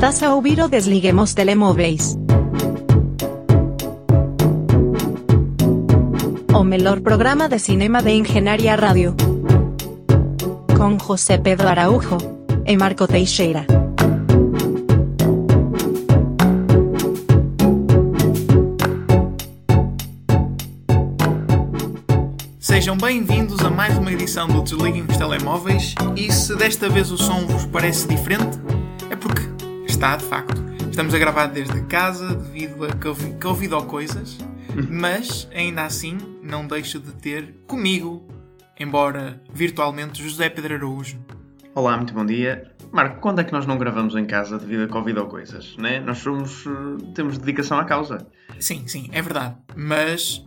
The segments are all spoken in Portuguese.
Estás a ouvir o Desliguemos Telemóveis. O melhor programa de cinema de Engenharia Rádio. Com José Pedro Araújo e Marco Teixeira. Sejam bem-vindos a mais uma edição do Desliguem os Telemóveis e se desta vez o som vos parece diferente, está de facto. Estamos a gravar desde casa devido a Covid, ou coisas, mas ainda assim não deixo de ter comigo, embora virtualmente, José Pedro Araújo. Olá, muito bom dia. Marco, quando é que nós não gravamos em casa devido a Covid ou coisas? Né? Nós somos, eh, temos dedicação à causa. Sim, sim, é verdade. Mas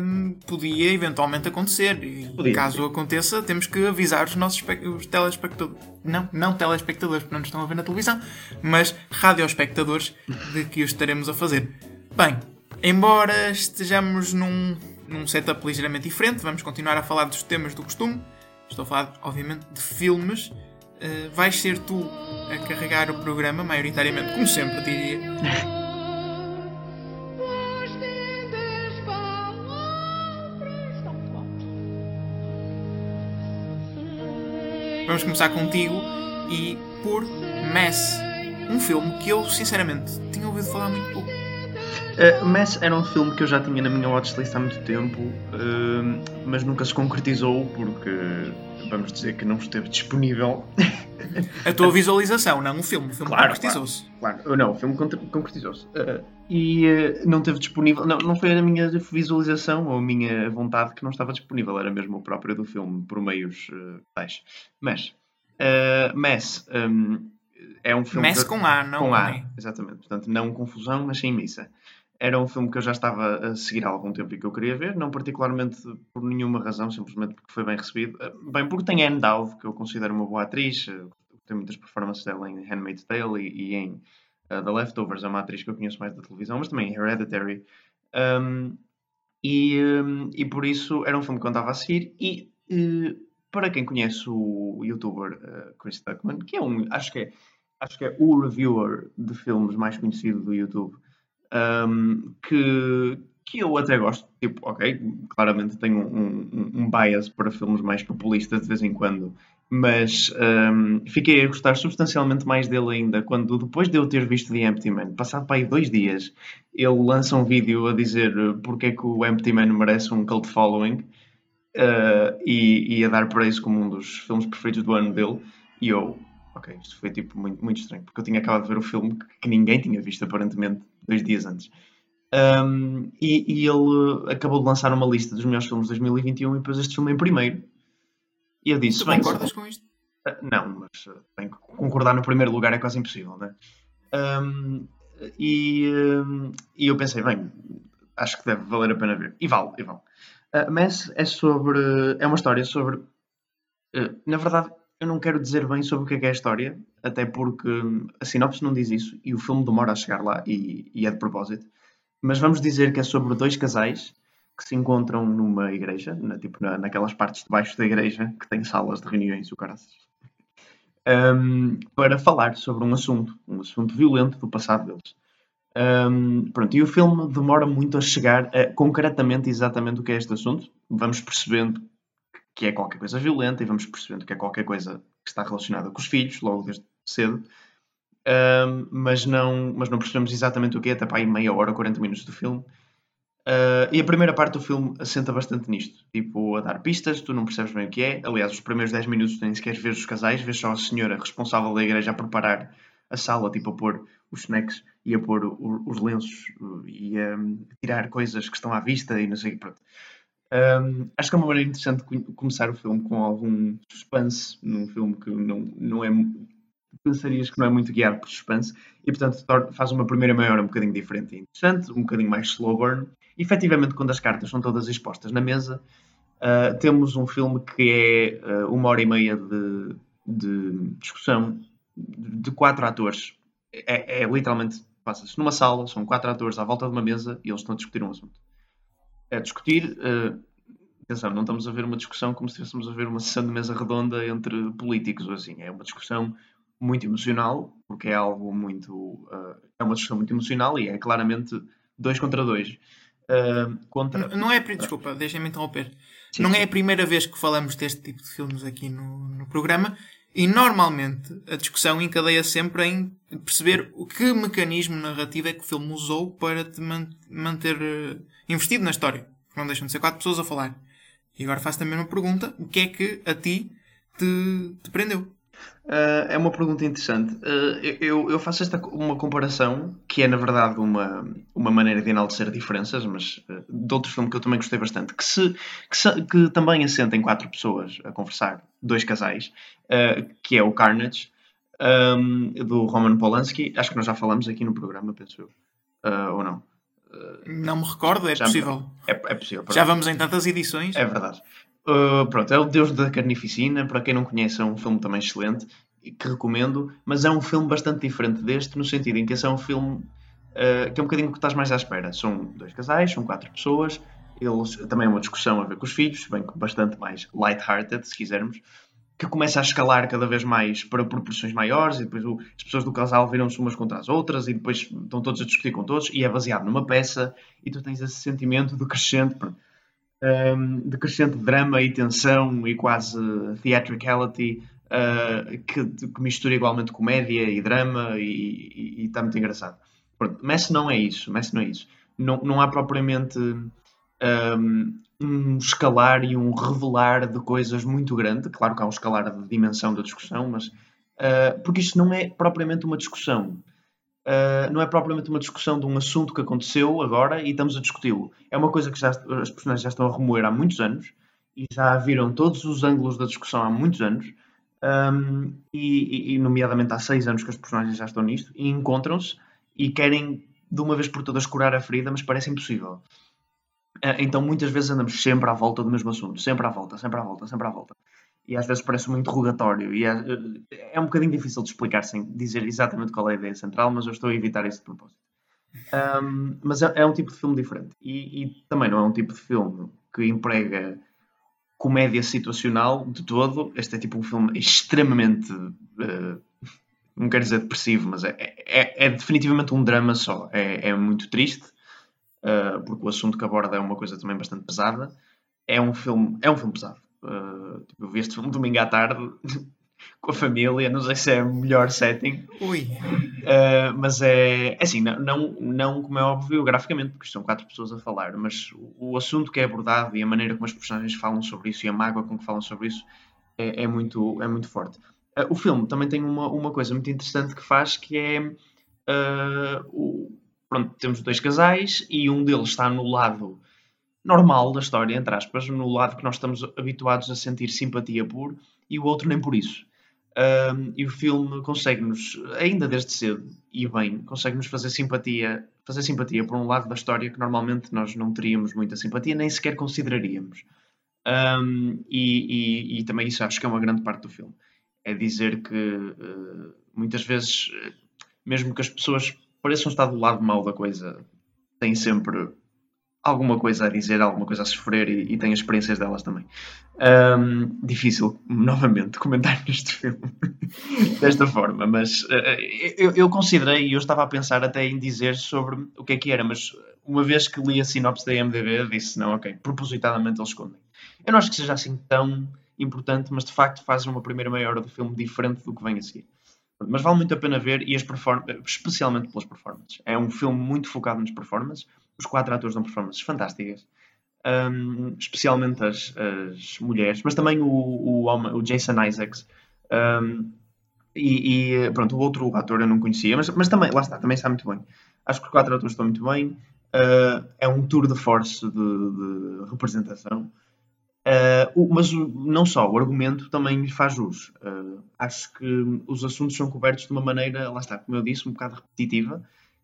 hum, podia eventualmente acontecer. E Podia, caso sim. aconteça, temos que avisar os nossos os telespectadores. Não, não telespectadores, porque não nos estão a ver na televisão, mas radioespectadores de que o estaremos a fazer. Bem, embora estejamos num, num setup ligeiramente diferente, vamos continuar a falar dos temas do costume. Estou a falar, obviamente, de filmes. Uh, vais ser tu a carregar o programa, maioritariamente, como sempre diria. Vamos começar contigo e por Mess, um filme que eu sinceramente tinha ouvido falar muito pouco. Uh, Mess era um filme que eu já tinha na minha watchlist há muito tempo, uh, mas nunca se concretizou porque, vamos dizer que não esteve disponível. A tua visualização, não o filme. O filme Claro, concretizou-se. Claro, não, o filme con- concretizou-se. Uh, e uh, não teve disponível, não, não foi a minha visualização ou a minha vontade que não estava disponível, era mesmo o próprio do filme, por meios uh, tais. Mas, uh, Mess um, é um filme. Mess com A, não com A, exatamente. Portanto, não confusão, mas sem missa. Era um filme que eu já estava a seguir há algum tempo e que eu queria ver, não particularmente por nenhuma razão, simplesmente porque foi bem recebido. Eh, Bem, porque tem Anne Dowd, que eu considero uma boa atriz, eh, tem muitas performances dela em Handmaid's Tale e, e em eh, The Leftovers, é uma atriz que eu conheço mais da televisão, mas também Hereditary. Um, e, um, e por isso era um filme que eu andava a seguir. E eh, para quem conhece o youtuber eh, Chris Tuckman, que é um, acho que é, acho que é o reviewer de filmes mais conhecido do YouTube, um, que, que eu até gosto. Tipo, ok, claramente tenho um, um, um bias para filmes mais populistas de vez em quando, mas um, fiquei a gostar substancialmente mais dele ainda quando, depois de eu ter visto The Empty Man, passado para aí dois dias, ele lança um vídeo a dizer uh, porque é que o Empty Man merece um cult following uh, e, e a dar para isso como um dos filmes preferidos do ano dele. E eu, ok, isto foi tipo muito, muito estranho, porque eu tinha acabado de ver o filme que, que ninguém tinha visto aparentemente dois dias antes. Um, e, e ele acabou de lançar uma lista dos melhores filmes de 2021 e depois este filme em primeiro. E eu disse: Tu bem, concordas com isto? ah, Não, mas bem, concordar no primeiro lugar é quase impossível, né? Um, e, um, e eu pensei, bem, acho que deve valer a pena ver. E vale, e vale. Uh, mas é sobre. É uma história sobre. uh, na verdade, eu não quero dizer bem sobre o que é que é a história, até porque a sinopse não diz isso e o filme demora a chegar lá e, e é de propósito. Mas vamos dizer que é sobre dois casais que se encontram numa igreja, na, tipo na, naquelas partes de baixo da igreja que tem salas de reuniões e o caraças, um, para falar sobre um assunto, um assunto violento do passado deles. Um, pronto, e o filme demora muito a chegar a concretamente exatamente o que é este assunto. Vamos percebendo que é qualquer coisa violenta e vamos percebendo que é qualquer coisa que está relacionada com os filhos, logo desde cedo. Um, mas, não, mas não percebemos exatamente o que é, até para aí meia hora, 40 minutos do filme. Uh, e a primeira parte do filme assenta bastante nisto, tipo a dar pistas, tu não percebes bem o que é. Aliás, os primeiros 10 minutos nem sequer vês os casais, vês só a senhora responsável da igreja a preparar a sala, tipo a pôr os snacks e a pôr o- os lenços e a tirar coisas que estão à vista e não sei o. Um, acho que é uma maneira interessante começar o filme com algum suspense, num filme que não, não é. pensarias que não é muito guiado por suspense e, portanto, faz uma primeira meia hora um bocadinho diferente e interessante, um bocadinho mais slow burn. E, efetivamente, quando as cartas são todas expostas na mesa, ah, temos um filme que é ah, uma hora e meia de, de discussão de quatro atores. É, é literalmente, passa-se numa sala, são quatro atores à volta de uma mesa e eles estão a discutir um assunto. A discutir, ah, atenção, não estamos a ver uma discussão como se estivéssemos a ver uma sessão de mesa redonda entre políticos ou assim. É uma discussão muito emocional, porque é algo muito. uh, é uma discussão muito emocional e é claramente dois contra dois. Uh, contra. Não é, desculpa, deixem-me interromper. Sim, não sim. é a primeira vez que falamos deste tipo de filmes aqui no, no programa e normalmente a discussão encadeia sempre em perceber o que mecanismo narrativo é que o filme usou para te man- manter eh, investido na história. Não deixam de ser quatro pessoas a falar. E agora faço também uma pergunta: o que é que a ti te, te prendeu? Uh, é uma pergunta interessante. Uh, eu, eu faço esta uma comparação que é, na verdade, uma, uma maneira de enaltecer diferenças, mas uh, de outro filme que eu também gostei bastante, que, se, que, se- que também assenta em quatro pessoas a conversar, dois casais, que é o Carnage, um, do Roman Polanski. Acho que nós já falamos aqui no programa, penso eu. Ou não? Não me recordo, é Já- possível. É, é possível. Já vamos em tantas edições. É verdade. Uh, pronto, é o Deus da Carnificina. Para quem não conhece, é um filme também excelente que recomendo. Mas é um filme bastante diferente deste, no sentido em que esse é um filme uh, que é um bocadinho que estás mais à espera. São dois casais, são quatro pessoas. Eles também é uma discussão a ver com os filhos, bem que bastante mais light-hearted, se quisermos, que começa a escalar cada vez mais para proporções maiores e depois o- as pessoas do casal viram-se umas contra as outras e depois estão todos a discutir com todos e é baseado numa peça e tu tens esse sentimento do crescente pronto, um, de crescente drama e tensão e quase theatricality uh, que, que mistura igualmente comédia e drama e está muito engraçado. Pronto, Messi não é isso, Messi não é isso. Não, não há propriamente um, um escalar e um revelar de coisas muito grande. Claro que há um escalar de dimensão da discussão, mas uh, porque isto não é propriamente uma discussão. Uh, não é propriamente uma discussão de um assunto que aconteceu agora e estamos a discuti-lo. É uma coisa que já, as personagens já estão a remoer há muitos anos e já viram todos os ângulos da discussão há muitos anos. Um, e, e- nomeadamente há seis anos que as personagens já estão nisto e encontram-se e querem de uma vez por todas curar a ferida, mas parece impossível. Ah, Então muitas vezes andamos sempre à volta do mesmo assunto, sempre à volta, sempre à volta, sempre à volta. E às vezes parece um interrogatório e é, é um bocadinho difícil de explicar sem dizer exatamente qual é a ideia central, mas eu estou a evitar isso de propósito. Ahm, mas é, é um tipo de filme diferente e, e também não é um tipo de filme que emprega comédia situacional de todo. Este é tipo um filme extremamente. eh, não quero dizer depressivo, mas é, é, é definitivamente um drama só. É, é muito triste, eh, porque o assunto que aborda é uma coisa também bastante pesada. É um filme, é um filme pesado. Eh, tipo, eu vi este filme domingo à tarde com a família. Não sei se é o melhor setting, Ui, Uh, mas é, é assim, não, não, não como é óbvio graficamente, porque são quatro pessoas a falar, mas o, o assunto que é abordado e a maneira como as personagens falam sobre isso e a mágoa com que falam sobre isso é, é muito, é muito forte. Uh, o filme também tem uma, uma coisa muito interessante que faz que é uh, o, pronto, temos dois casais e um deles está no lado normal da história, entre aspas, no lado que nós estamos habituados a sentir simpatia por, e o outro nem por isso. Um, e o filme consegue-nos, ainda desde cedo e bem, consegue-nos fazer simpatia, fazer simpatia por um lado da história que normalmente nós não teríamos muita simpatia, nem sequer consideraríamos. Um, e, e- e também isso acho que é uma grande parte do filme. É dizer que uh, muitas vezes, uh, mesmo que as pessoas pareçam estar do lado mau da coisa, têm sempre alguma coisa a dizer, alguma coisa a sofrer e, e experiências delas também. Um, difícil, novamente, comentar neste filme desta forma, mas uh, eu, eu considerei e eu estava a pensar até em dizer sobre o que é que era, mas uma vez que li a sinopse da IMDB, disse: não, ok, propositadamente eles escondem. Eu não acho que seja assim tão importante, mas de facto faz uma primeira meia hora do filme diferente do que vem a seguir. Mas vale muito a pena ver, e especialmente pelas performances. É um filme muito focado nas performances. Os quatro atores dão performances fantásticas. Um, especialmente as, as mulheres, mas também o, o, o Jason Isaacs. Um, e, e, pronto, o outro ator eu não conhecia, mas, mas também, lá está, também está muito bem. Acho que os quatro atores estão muito bem. Uh, é um tour de force de, de representação. Uh, mas não só, o argumento também lhe faz jus. Uh, acho que os assuntos são cobertos de uma maneira, lá está, como eu disse, um bocado repetitiva,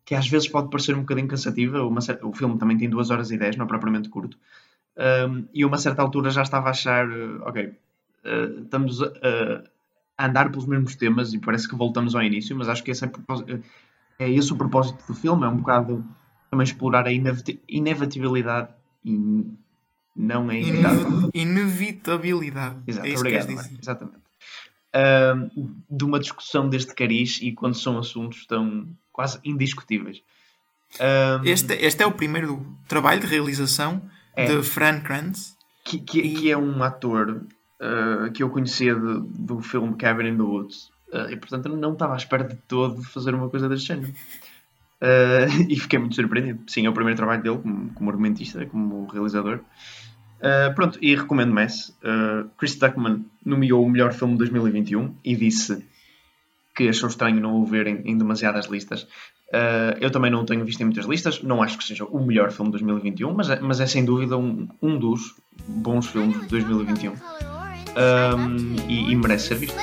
que às vezes pode parecer um bocadinho cansativa. O filme também tem 2 horas e 10, não é propriamente curto. Um, e a uma certa altura já estava a achar, uh, ok, uh, estamos a, a andar pelos mesmos temas e parece que voltamos ao início, mas acho que esse é, propós- é esse o propósito do filme, é um bocado também explorar a inevit- inevitabilidade e não é inevitável. Inevi- inevitabilidade. Exato, é isso obrigado. que dizer. Exatamente. De uma discussão deste cariz e quando são assuntos tão quase indiscutíveis. Ahm, Este, este é o primeiro trabalho de realização É. de Fran Kranz. que, que, que é um ator ah, que eu conhecia de- do filme Cabin in the Woods Ah, e portanto não estava à espera de todo de fazer uma coisa deste género. Ah, e fiquei muito surpreendido. Sim, é o primeiro trabalho dele como, como argumentista, como realizador. Ah, pronto, e recomendo Mess. Uh, Chris Tuckman nomeou o melhor filme de 2021 e disse que achou estranho não o ver em, em demasiadas listas. Ah, eu também não o tenho visto em muitas listas, não acho que seja o melhor filme de 2021, mas é, mas é sem dúvida um, um dos bons filmes de 2021 Um, e, e merece ser visto.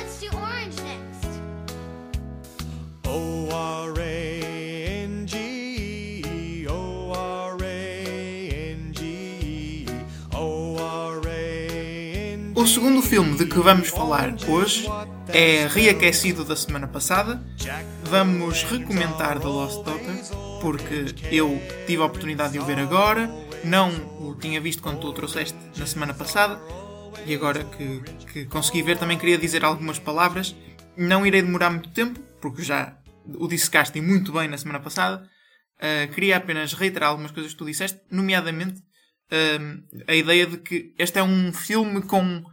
Segundo filme de que vamos falar hoje é reaquecido da semana passada. Vamos recomendar The Lost Daughter, porque eu tive a oportunidade de o ver agora, não o tinha visto quando tu o trouxeste na semana passada, e agora que, que consegui ver também queria dizer algumas palavras. Não irei demorar muito tempo, porque já o dissecaste muito bem na semana passada. Uh, queria apenas reiterar algumas coisas que tu disseste, nomeadamente um, a ideia de que este é um filme com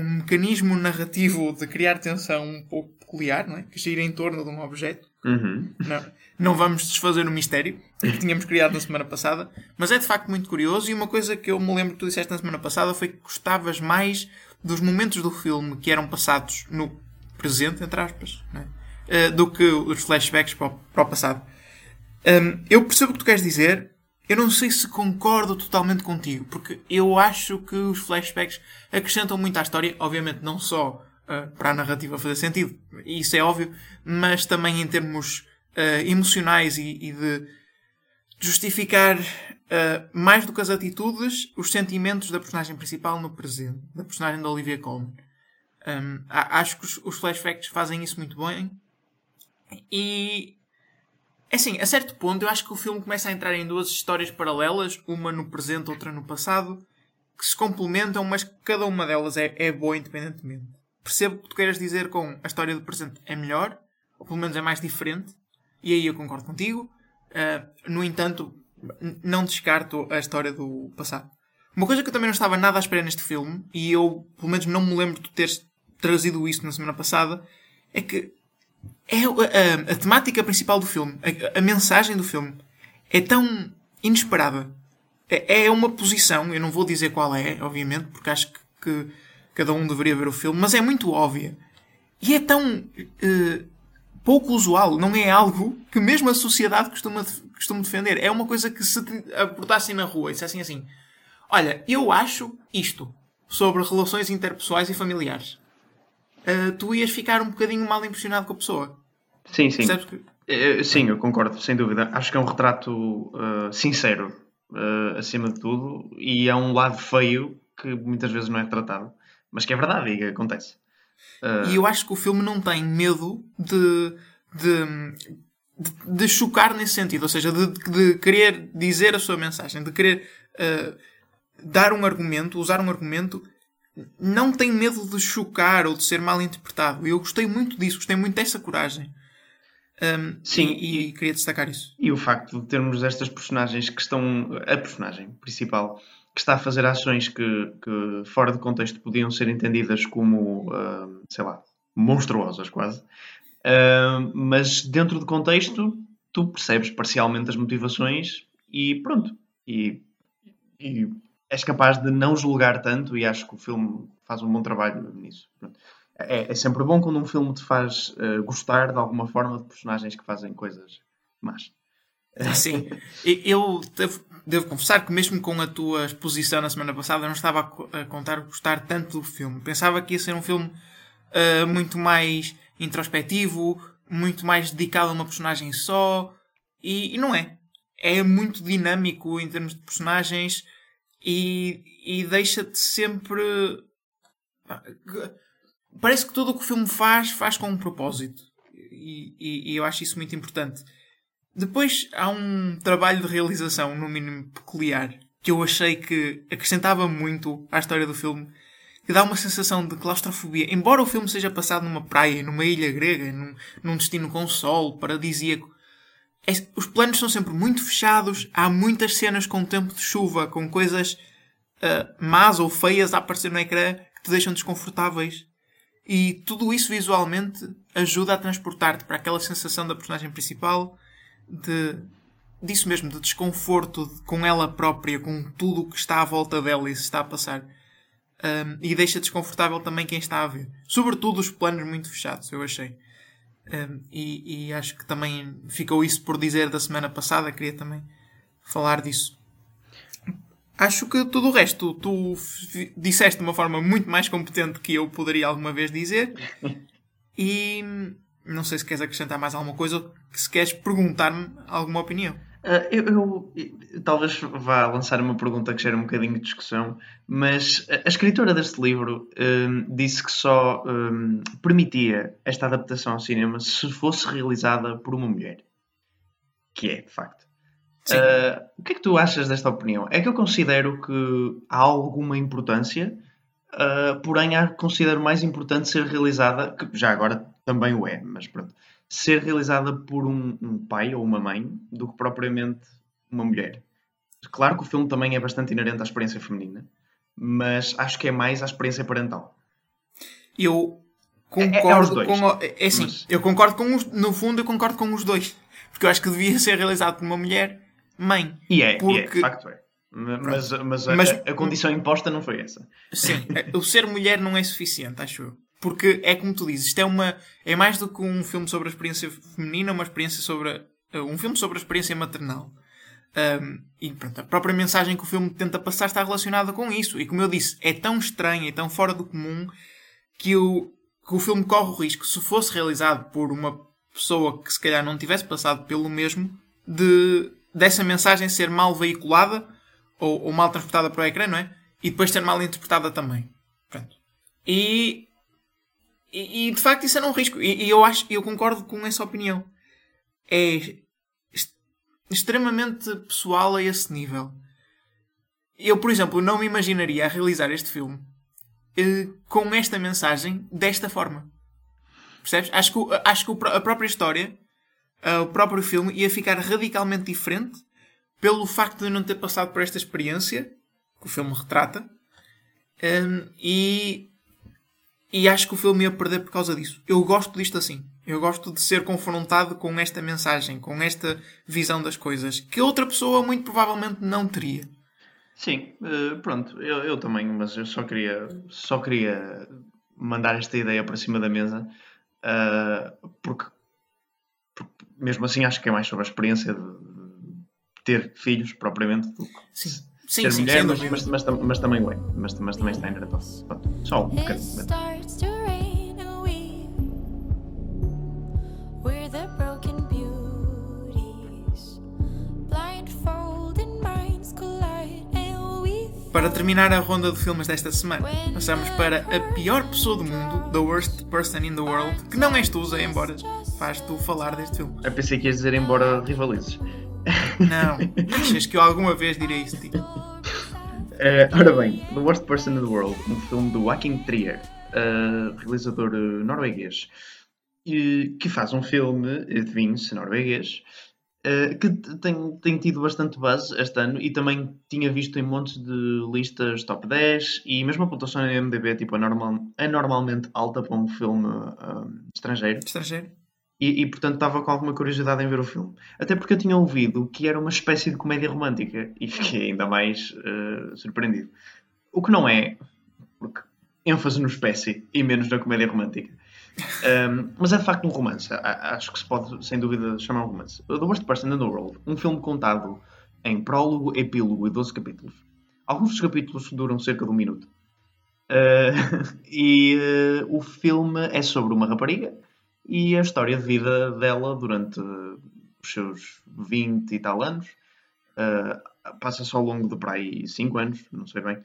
um mecanismo narrativo de criar tensão um pouco peculiar, não é? Que gira em torno de um objeto. Uhum. Não, não vamos desfazer o mistério que tínhamos criado na semana passada, mas é de facto muito curioso. E uma coisa que eu me lembro que tu disseste na semana passada foi que gostavas mais dos momentos do filme que eram passados no presente, entre aspas, não é? Eh, do que os flashbacks para o, para o passado. Hum, eu percebo o que tu queres dizer. Eu não sei se concordo totalmente contigo, porque eu acho que os flashbacks acrescentam muito à história, obviamente não só ah, para a narrativa fazer sentido, isso é óbvio, mas também em termos ah, emocionais e, e de justificar ah, mais do que as atitudes, os sentimentos da personagem principal no presente, da personagem da Olivia Colman. A- acho que os, os flashbacks fazem isso muito bem e é assim, a certo ponto eu acho que o filme começa a entrar em duas histórias paralelas, uma no presente, outra no passado, que se complementam, mas cada uma delas é, é boa independentemente. Percebo que tu queiras dizer com a história do presente é melhor, ou pelo menos é mais diferente, e aí eu concordo contigo. Ah, no entanto, não descarto a história do passado. Uma coisa que eu também não estava nada à espera neste filme, e eu pelo menos não me lembro de teres trazido isso na semana passada, é que é a, a- a temática principal do filme, a, a mensagem do filme, é tão inesperada. É, é uma posição, eu não vou dizer qual é, obviamente, porque acho que, que cada um deveria ver o filme, mas é muito óbvia. E é tão eh, pouco usual, não é algo que mesmo a sociedade costuma, costuma defender. É uma coisa que se abordassem na rua e dissessem assim: Olha, eu acho isto sobre relações interpessoais e familiares. Eh, tu ias ficar um bocadinho mal impressionado com a pessoa. Sim, sim. Que. Eh, Sim, eu concordo, sem dúvida. Acho que é um retrato eh, sincero, eh, acima de tudo, e é um lado feio que muitas vezes não é tratado, mas que é verdade e que acontece. Eh, E eu acho que o filme não tem medo de, de, de, de chocar nesse sentido. Ou seja, de, de querer dizer a sua mensagem, de querer eh, dar um argumento, usar um argumento. Não tem medo de chocar ou de ser mal interpretado. E eu gostei muito disso, gostei muito dessa coragem. Um, Sim, e, e queria destacar isso. E o facto de termos estas personagens que estão. A personagem principal que está a fazer ações que, que fora de contexto podiam ser entendidas como, ah, sei lá, monstruosas quase. Ah, mas dentro de contexto, tu percebes parcialmente as motivações e pronto. E, e és capaz de não julgar tanto e acho que o filme faz um bom trabalho nisso. É, é sempre bom quando um filme te faz ah, gostar de alguma forma de personagens que fazem coisas más. Sim, eu devo, devo confessar que mesmo com a tua exposição na semana passada eu não estava a, a contar gostar tanto do filme. Pensava que ia ser um filme ah, muito mais introspectivo, muito mais dedicado a uma personagem só, e, e não é. É muito dinâmico em termos de personagens e, e deixa-te sempre. Parece que tudo o que o filme faz, faz com um propósito. E, e- e eu acho isso muito importante. Depois há um trabalho de realização, no mínimo peculiar, que eu achei que acrescentava muito à história do filme, que dá uma sensação de claustrofobia. Embora o filme seja passado numa praia, numa ilha grega, num, num destino com sol, paradisíaco, é- os planos são sempre muito fechados. Há muitas cenas com tempo de chuva, com coisas ah, más ou feias a aparecer no ecrã que te deixam desconfortáveis. E tudo isso visualmente ajuda a transportar-te para aquela sensação da personagem principal de disso mesmo, de desconforto de- com ela própria, com tudo o que está à volta dela e se está a passar. Um, e deixa desconfortável também quem está a ver. Sobretudo os planos muito fechados, eu achei. Um, e, e acho que também ficou isso por dizer da semana passada, queria também falar disso. Acho que tudo o resto tu disseste de uma forma muito mais competente que eu poderia alguma vez dizer. E não sei se queres acrescentar mais alguma coisa ou se queres perguntar-me alguma opinião. Ah, eu, eu- eu talvez vá lançar uma pergunta que gera um bocadinho de discussão, mas a, escritora deste livro hum, disse que só hum, permitia esta adaptação ao cinema se fosse realizada por uma mulher. Que é, de facto. Ah, o que é que tu achas desta opinião? É que eu considero que há alguma importância, ah, porém há, considero mais importante ser realizada, que já agora também o é, mas pronto, ser realizada por um, um pai ou uma mãe do que propriamente uma mulher. Claro que o filme também é bastante inerente à experiência feminina, mas acho que é mais à experiência parental. Eu É- é concordo aos dois. com. É assim, Mas- eu concordo com os. No fundo, eu concordo com os dois. Porque eu acho que devia ser realizado por uma mulher mãe. E é, e é, Porque- de facto é. Mas, mas, a, Mas- a- a condição imposta não foi essa. Sim, o ser mulher não é suficiente, acho eu. Porque é como tu dizes, isto é uma. É mais do que um filme sobre a experiência feminina, uma experiência sobre. a- um filme sobre a experiência maternal. Um, e pronto, a própria mensagem que o filme tenta passar está relacionada com isso. E como eu disse, é tão estranho e tão fora do comum que o, que o filme corre o risco, se fosse realizado por uma pessoa que se calhar não tivesse passado pelo mesmo, de dessa mensagem ser mal veiculada ou, ou mal transportada para o ecrã, não é? E depois ser mal interpretada também. Pronto. E, e, e, de facto isso era um risco. E, e eu acho, eu concordo com essa opinião. É extremamente pessoal a esse nível. Eu, por exemplo, não me imaginaria a realizar este filme eh, com esta mensagem desta forma. Percebes? Acho que, acho que a própria história, eh, o próprio filme, ia ficar radicalmente diferente pelo facto de não ter passado por esta experiência que o filme retrata. Hum, e, e acho que o filme ia perder por causa disso. Eu gosto disto assim. Eu gosto de ser confrontado com esta mensagem, com esta visão das coisas, que outra pessoa muito provavelmente não teria. Sim, eh, pronto, eu, eu também, mas eu só queria, só queria mandar esta ideia para cima da mesa, ah, porque, porque mesmo assim acho que é mais sobre a experiência de, de ter filhos, propriamente, do que Sim, ser sim, sim, mulher, mas, mas, mas, mas também o é, mas, mas também está. Pronto, Só um It bocadinho. Para terminar a ronda de filmes desta semana, passamos para a pior pessoa do mundo, The Worst Person in the World, que não és tu, Zé, embora faz tu falar deste filme. Eu pensei que ias dizer embora rivalizes. Não, achas que eu alguma vez direi isso tipo? Eh, ora bem, The Worst Person in the World, um filme do Joaquin Trier, eh, realizador eh, norueguês, e que faz um filme, adivinhe-se, norueguês, que tem, tem tido bastante buzz este ano e também tinha visto em montes de listas top 10 e mesmo a pontuação no MDB tipo, anormal, anormalmente alta para um filme ah, estrangeiro. Estrangeiro? E, e, portanto estava com alguma curiosidade em ver o filme. Até porque eu tinha ouvido que era uma espécie de comédia romântica e fiquei ainda mais eh, surpreendido. O que não é, porque ênfase no espécie e menos na comédia romântica. Um, mas é de facto um romance. Acho que se pode, sem dúvida, chamar um romance. The Worst Person in the World, um filme contado em prólogo, epílogo e 12 capítulos. Alguns dos capítulos duram cerca de um minuto. Uh, e uh, o filme é sobre uma rapariga e a história de vida dela durante os seus 20 e tal anos. Uh, Passa-se ao longo de para aí 5 anos, não sei bem.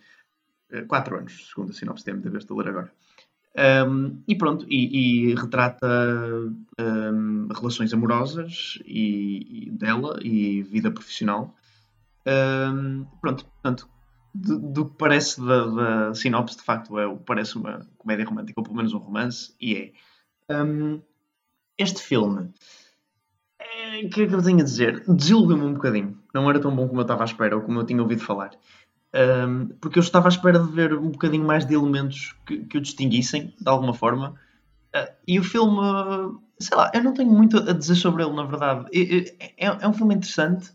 4 anos, segundo a sinopse da MDB, estou a ler agora. Um, e pronto, e, e retrata um, relações amorosas e, e dela e vida profissional. Um, pronto, portanto, do, do que parece da, da sinopse, de facto, é, parece uma comédia romântica, ou pelo menos um romance, e é. Este filme, é, o que é que eu tenho a dizer? Desiludiu-me um bocadinho. Não era tão bom como eu estava à espera, ou como eu tinha ouvido falar. Hum, porque eu estava à espera de ver um bocadinho mais de elementos que, que o distinguissem, de alguma forma. Ah, e o filme, sei lá, eu não tenho muito a dizer sobre ele, na verdade. É, é- é um filme interessante,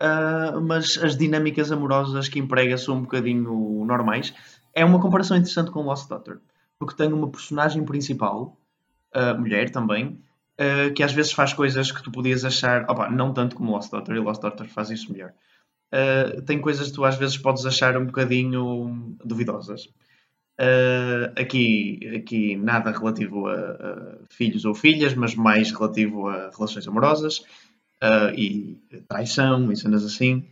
ah, mas as dinâmicas amorosas que emprega são um bocadinho normais. É uma comparação interessante com Lost Daughter, porque tem uma personagem principal, ah, mulher também, ah, que às vezes faz coisas que tu podias achar, opa, não tanto como Lost Daughter, e Lost Daughter faz isso melhor. Ah, tem coisas que tu às vezes podes achar um bocadinho duvidosas. Uh, aqui, aqui nada relativo a, a filhos ou filhas, mas mais relativo a relações amorosas uh, e traição e cenas assim.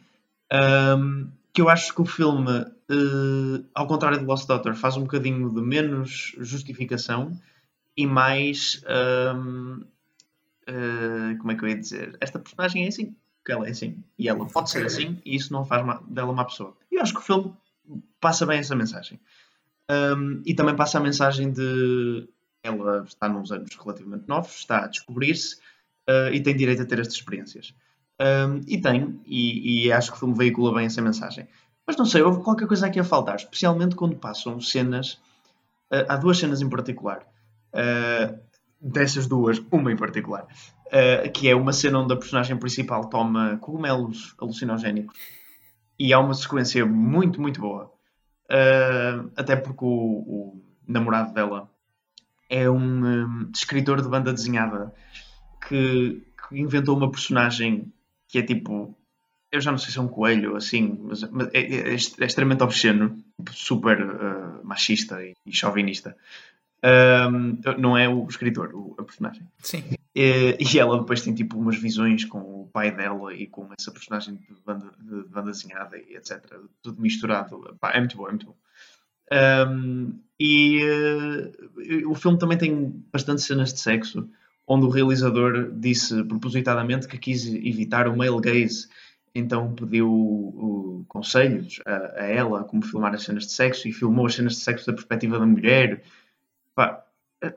Um, que eu acho que o filme, uh, ao contrário de Lost Daughter, faz um bocadinho de menos justificação e mais. um, uh, como é que eu ia dizer? Esta personagem é assim, porque ela é assim. E ela pode ser assim, e isso não faz dela uma pessoa. E eu acho que o filme passa bem essa mensagem. Um, e também passa a mensagem de ela está nos anos relativamente novos, está a descobrir-se uh, e tem direito a ter estas experiências. Um, e tem, e, e acho que o filme veicula bem essa mensagem. Mas não sei, houve qualquer coisa aqui a faltar, especialmente quando passam cenas. uh, há duas cenas em particular. Uh, dessas duas, uma em particular. uh, que é uma cena onde a personagem principal toma cogumelos alucinogénicos. E há uma sequência muito, muito boa. Uh, até porque o, o namorado dela é um, um, escritor de banda desenhada que, que inventou uma personagem que é tipo. Eu já não sei se é um coelho assim, mas, mas é, é- é extremamente obsceno, super uh, machista e, e chauvinista. Um, não é o escritor, o- a personagem. Sim. E, e ela depois tem tipo umas visões com o pai dela e com essa personagem de banda, de banda desenhada e etc. Tudo misturado. Pá, é muito bom, é muito bom. Um, e eh, o filme também tem bastante cenas de sexo, onde o realizador disse propositadamente que quis evitar o male gaze, então pediu uh, conselhos a, a ela como filmar as cenas de sexo e filmou as cenas de sexo da perspectiva da mulher. Pá, eh,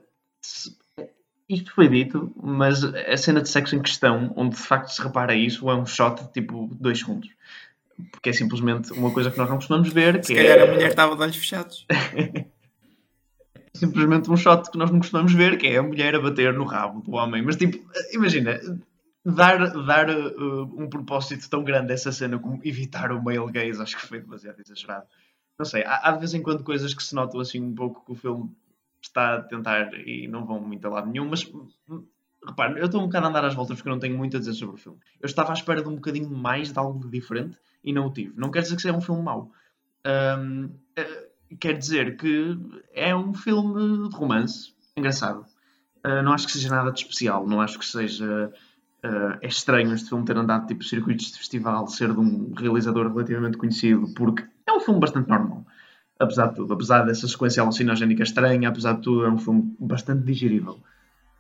isto foi dito, mas a cena de sexo em questão, onde de facto se repara isso, é um shot de tipo 2 segundos. Porque é simplesmente uma coisa que nós não costumamos ver. Se que calhar é, a mulher estava de olhos fechados. simplesmente um shot que nós não costumamos ver, que é a mulher a bater no rabo do homem. Mas tipo, imagina, dar, dar uh, um propósito tão grande a essa cena como evitar o male gaze, acho que foi demasiado exagerado. Não sei, há, há de vez em quando coisas que se notam assim um pouco que o filme está a tentar e não vão muito a lado nenhum, mas hum, repare, eu estou um bocado a andar às voltas porque eu não tenho muito a dizer sobre o filme. Eu estava à espera de um bocadinho mais de algo diferente e não o tive. Não quer dizer que seja um filme mau. Hum, eh, quer dizer que é um filme de romance engraçado. Uh, não acho que seja nada de especial, não acho que seja. uh, é estranho este filme ter andado tipo circuitos de festival, ser de um realizador relativamente conhecido, porque é um filme bastante normal, apesar de tudo. Apesar dessa sequência alucinogénica estranha, apesar de tudo, é um filme bastante digerível.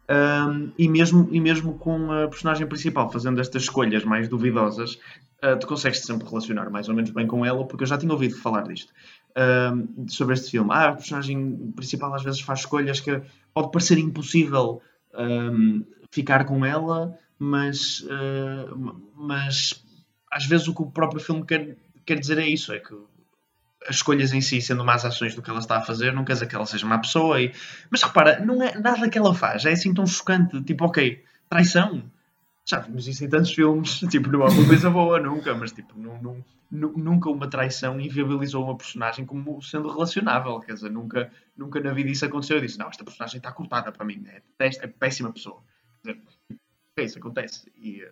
Um, e, mesmo, e mesmo com a personagem principal fazendo estas escolhas mais duvidosas, uh, tu consegues sempre relacionar mais ou menos bem com ela, porque eu já tinha ouvido falar disto. um, sobre este filme. Ah, a personagem principal às vezes faz escolhas que pode parecer impossível um, ficar com ela, mas, uh, mas às vezes o que o próprio filme quer, quer dizer é isso: é que as escolhas em si, sendo más ações do que ela está a fazer, não quer dizer que ela seja má pessoa. E... Mas repara, não é nada que ela faz, é assim tão chocante. Tipo, ok, traição. Já vimos isso em tantos filmes. Tipo, não é uma coisa boa nunca, mas tipo, não, não- nu- nunca uma traição inviabilizou uma personagem como sendo relacionável. Quer dizer, nunca, nunca na vida isso aconteceu. Eu disse, não, esta personagem está cortada para mim, é, é péssima pessoa. Quer dizer, ok, isso acontece. E eh,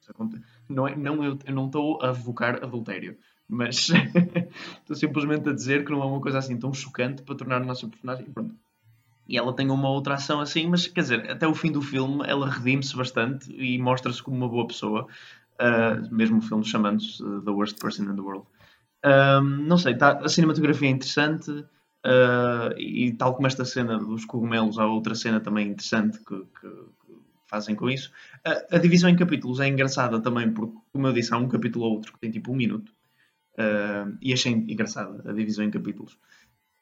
isso aconte- Não, é, não, eu, eu não estou a evocar adultério, mas estou simplesmente a dizer que não é uma coisa assim tão chocante para tornar a nossa personagem. Pronto. E ela tem uma outra ação assim, mas quer dizer, até o fim do filme ela redime-se bastante e mostra-se como uma boa pessoa, ah, mesmo o filme chamando-se uh, The Worst Person in the World. Não sei, tá- a cinematografia é interessante ah, e tal como esta cena dos cogumelos, há outra cena também interessante que, que- fazem com isso. A divisão em capítulos é engraçada também porque, como eu disse, há um capítulo ou outro que tem tipo um minuto. Uh, e achei engraçada a divisão em capítulos.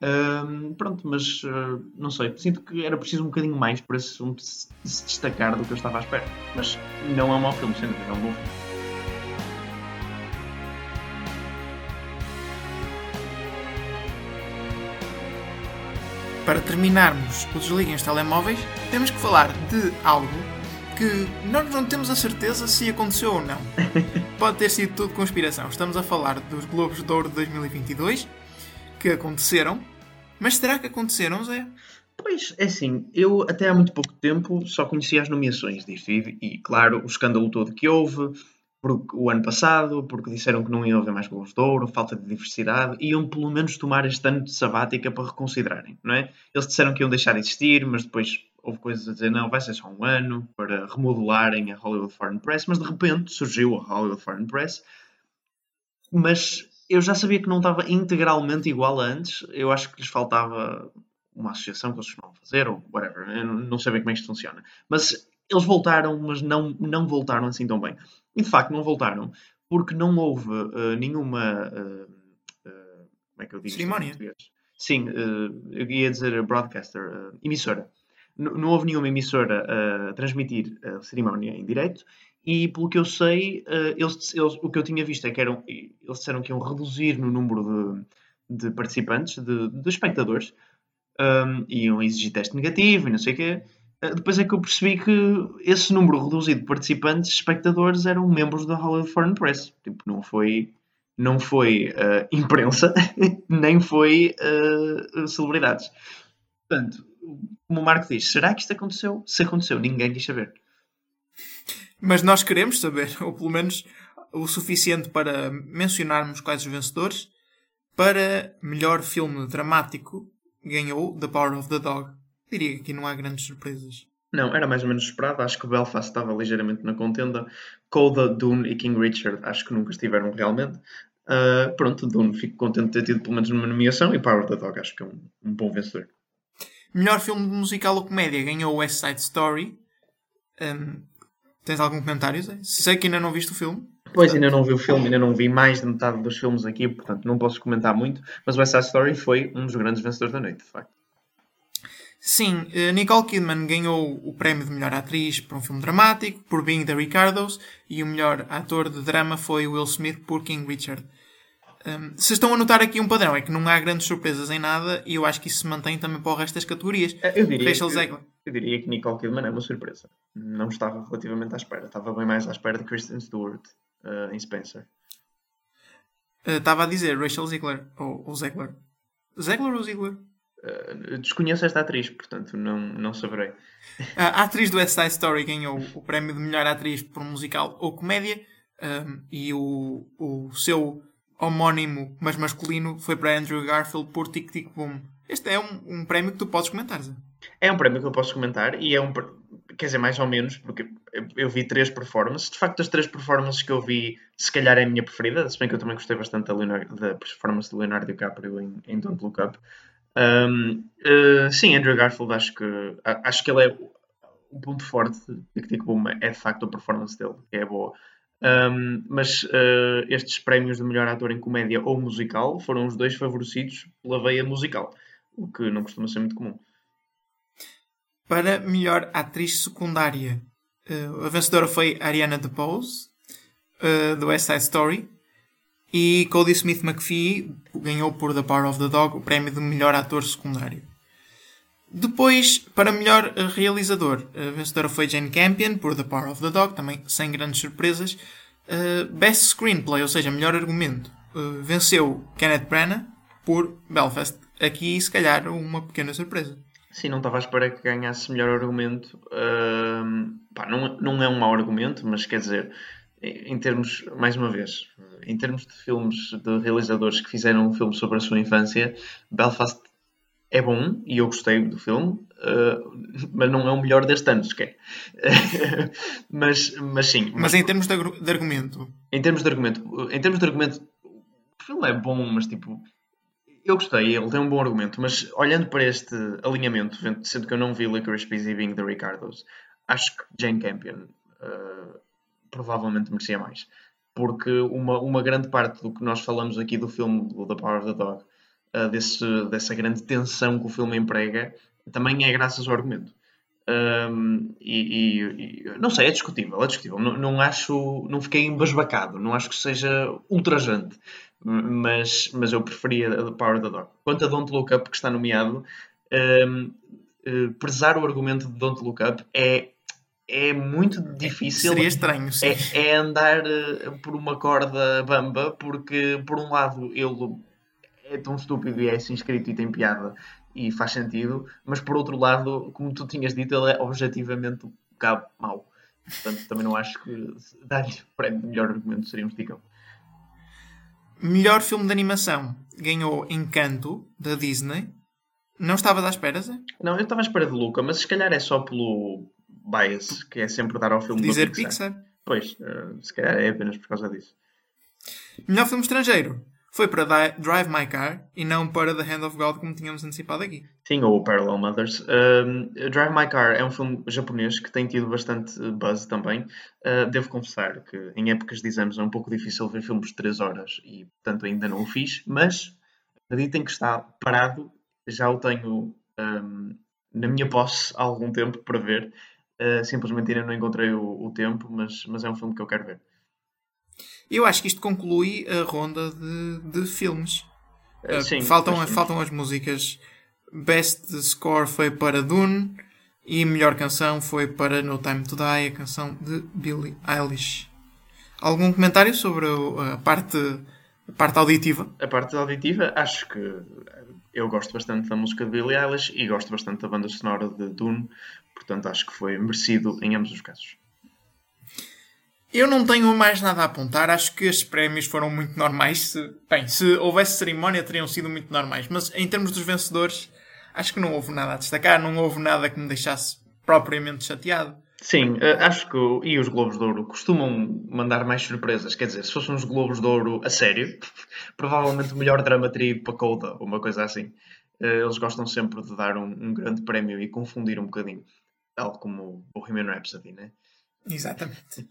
Uh, pronto, mas uh, não sei, sinto que era preciso um bocadinho mais para esse assunto se, se destacar do que eu estava à espera. Mas não é um mau filme, sem dúvida, é um bom filme. Para terminarmos o Desliguem os Telemóveis, temos que falar de algo que nós não temos a certeza se aconteceu ou não. Pode ter sido tudo conspiração. Estamos a falar dos Globos de Ouro de 2022, que aconteceram. Mas será que aconteceram, Zé? Pois, é assim, eu até há muito pouco tempo só conhecia as nomeações disto e, e, claro, o escândalo todo que houve porque, o ano passado, porque disseram que não ia haver mais Globos de Ouro, falta de diversidade, iam pelo menos tomar este ano de sabática para reconsiderarem, não é? Eles disseram que iam deixar de existir, mas depois houve coisas a dizer, não, vai ser só um ano, para remodelarem a Hollywood Foreign Press, mas de repente surgiu a Hollywood Foreign Press, mas eu já sabia que não estava integralmente igual a antes, eu acho que lhes faltava uma associação que eles costumam fazer, ou whatever, eu não sei bem como é que isto funciona. Mas eles voltaram, mas não, não voltaram assim tão bem. E de facto não voltaram, porque não houve uh, nenhuma. Uh, uh, como é que eu digo? Cerimónia. Sim, eu ia dizer broadcaster, emissora. Não houve nenhuma emissora a transmitir a cerimónia em direto e pelo que eu sei, uh, eles, eles- o que eu tinha visto é que eram, eles disseram que iam reduzir no número de, de participantes, de, de espectadores, um, iam exigir teste negativo e não sei o quê. Uh, Depois é que eu percebi que esse número reduzido de participantes, espectadores, eram membros da Hollywood Foreign Press. Tipo, não foi, não foi uh, imprensa, nem foi uh, celebridades. Portanto, como o Marco diz, será que isto aconteceu? Se aconteceu, ninguém quis saber. Mas nós queremos saber, ou pelo menos o suficiente para mencionarmos quais os vencedores. Para melhor filme dramático, ganhou The Power of the Dog. Diria que aqui não há grandes surpresas. Não, era mais ou menos esperado. Acho que Belfast estava ligeiramente na contenda. Coda, Dune e King Richard acho que nunca estiveram realmente. Uh, pronto, Dune fico contente de ter tido pelo menos uma nomeação e Power of the Dog acho que é um, um bom vencedor. Melhor filme de musical ou comédia ganhou West Side Story. Hum, tens algum comentário, Zé? Sei que ainda não viste o filme. Pois ainda não vi o filme, ainda não vi mais de metade dos filmes aqui, portanto não posso comentar muito, mas West Side Story foi um dos grandes vencedores da noite, de facto. Sim, eh, Nicole Kidman ganhou o prémio de melhor atriz por um filme dramático, por Being the Ricardos, e o melhor ator de drama foi Will Smith por King Richard. Hum, se estão a notar aqui um padrão, é que não há grandes surpresas em nada, e eu acho que isso se mantém também para o resto das categorias. Eu diria, Rachel que, eu diria que Nicole Kidman é uma surpresa. Não estava relativamente à espera, estava bem mais à espera de Kristen Stewart uh, em Spencer. Eh, Estava a dizer Rachel Ziegler, ou, ou Zegler. Zegler ou Ziegler? Uh, desconheço esta atriz, portanto não, não saberei. A atriz do West Side Story ganhou o prémio de melhor atriz por musical ou comédia um, e o, o seu homónimo, mas masculino, foi para Andrew Garfield por Tic Tic Boom. Este é um, um prémio que tu podes comentar, Zé. É um prémio que eu posso comentar e é um. Quer dizer, mais ou menos, porque eu- vi três performances. De facto, as três performances que eu vi, se calhar é a minha preferida, se bem que eu também gostei bastante da, Leonardo, da performance de Leonardo DiCaprio em, em Don't Look Up. Um, uh, sim, Andrew Garfield, acho que, acho que ele é o ponto forte de Tic Tic Boom, é de facto a performance dele, que é boa. Um, mas uh, estes prémios de melhor ator em comédia ou musical foram os dois favorecidos pela veia musical, o que não costuma ser muito comum. Para melhor atriz secundária, eh, a vencedora foi Ariana DeBose, uh, do West Side Story, e Cody Smith McPhee ganhou por The Power of the Dog o prémio de melhor ator secundário. Depois, para melhor eh, realizador, a vencedora foi Jane Campion por The Power of the Dog, também sem grandes surpresas. Eh, Best Screenplay, ou seja, melhor argumento, eh, venceu Kenneth Branagh por Belfast. Aqui, se calhar, uma pequena surpresa. Sim, não estava à espera que ganhasse melhor argumento. Ahm, pá, não, não é um mau argumento, mas quer dizer, em termos, mais uma vez, em termos de filmes de realizadores que fizeram um filme sobre a sua infância, Belfast é bom e eu gostei do filme, ah, mas não é o melhor deste ano, sequer. mas, mas sim, Mas em termos de, de argumento, em termos de argumento, em termos de argumento, o filme é bom, mas tipo, eu gostei, ele tem um bom argumento, mas olhando para este alinhamento, sendo que eu não vi Licorice Pizza Being the Ricardos, acho que Jane Campion uh, provavelmente merecia mais. porque uma, uma grande parte do que nós falamos aqui do filme do The Power of the Dog, uh, desse, dessa grande tensão que o filme emprega, também é graças ao argumento. Um, e, e- e- não sei, é discutível, é discutível. Não, não acho, não fiquei embasbacado, não acho que seja ultrajante, mas, mas eu preferia a The Power of the Dog. Quanto a Don't Look Up, que está nomeado, um, eh, prezar o argumento de Don't Look Up é, é muito difícil. Seria estranho, sim. É, é andar eh, por uma corda bamba, porque por um lado ele é tão estúpido e é assim escrito e tem piada e faz sentido, mas por outro lado, como tu tinhas dito, ele é objetivamente um bocado mau. Portanto, também não acho que dar-lhe o prémio de melhor argumento seria um esticão. Melhor filme de animação ganhou Encanto, da Disney. Não estavas à espera, Zé? Não, eu estava à espera de Luca, mas se calhar é só pelo bias, que é sempre dar ao filme Dizer Pixar. Pixar. Pois, eh, se calhar é apenas por causa disso. Melhor filme estrangeiro foi para Drive My Car e não para The Hand of God, como tínhamos antecipado aqui. Sim, ou Parallel Mothers. Drive My Car é um filme japonês que tem tido bastante uh, buzz também. Uh, devo confessar que em épocas de exames é um pouco difícil ver filmes de 3 horas e, portanto, ainda não o fiz, mas acreditem que está parado. Já o tenho um, na minha posse há algum tempo para ver. Uh, simplesmente ainda não encontrei o, o tempo, mas, mas é um filme que eu quero ver. Eu acho que isto conclui a ronda de, de filmes. Uh, sim, faltam, faltam as músicas. Best Score foi para Dune e melhor canção foi para No Time to Die, a canção de Billie Eilish. Algum comentário sobre a parte, a parte auditiva? A parte auditiva, acho que eu gosto bastante da música de Billie Eilish e gosto bastante da banda sonora de Dune, portanto acho que foi merecido em ambos os casos. Eu não tenho mais nada a apontar. Acho que estes prémios foram muito normais. Se, bem, se houvesse cerimónia, teriam sido muito normais. Mas em termos dos vencedores, acho que não houve nada a destacar. Não houve nada que me deixasse propriamente chateado. Sim, eh, acho que e os Globos de Ouro costumam mandar mais surpresas. Quer dizer, se fossem uns Globos de Ouro a sério, provavelmente o melhor drama teria ido para Coda, uma coisa assim. Eh, Eles gostam sempre de dar um, um grande prémio e confundir um bocadinho, tal como o Bohemian Rhapsody, né? Exatamente.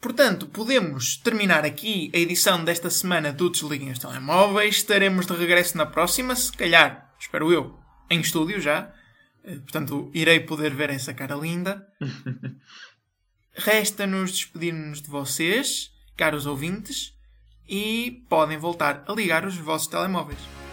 Portanto, podemos terminar aqui a edição desta semana do Desliguem os Telemóveis. Estaremos de regresso na próxima, se calhar, espero eu, em estúdio já. Eh, Portanto, irei poder ver essa cara linda. Resta-nos despedir-nos de vocês, caros ouvintes, e podem voltar a ligar os vossos telemóveis.